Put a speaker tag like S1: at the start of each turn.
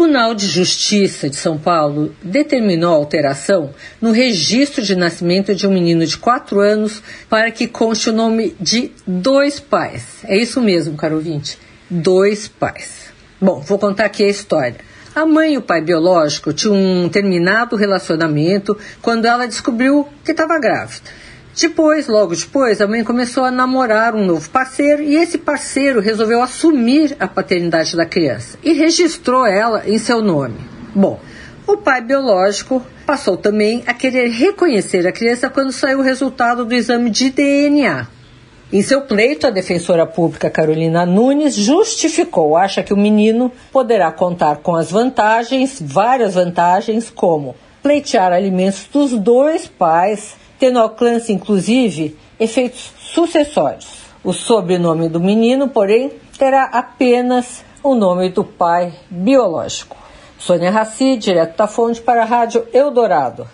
S1: Tribunal de Justiça de São Paulo determinou alteração no registro de nascimento de um menino de 4 anos para que conste o nome de dois pais. É isso mesmo, caro ouvinte, dois pais. Bom, vou contar aqui a história. A mãe e o pai biológico tinham um terminado relacionamento quando ela descobriu que estava grávida. Depois, logo depois, a mãe começou a namorar um novo parceiro e esse parceiro resolveu assumir a paternidade da criança e registrou ela em seu nome. Bom, o pai biológico passou também a querer reconhecer a criança quando saiu o resultado do exame de DNA. Em seu pleito, a defensora pública Carolina Nunes justificou, acha que o menino poderá contar com as vantagens, várias vantagens, como pleitear alimentos dos dois pais, tendo alcance, inclusive, efeitos sucessórios. O sobrenome do menino, porém, terá apenas o nome do pai biológico. Sônia Raci, direto da fonte para a Rádio Eldorado.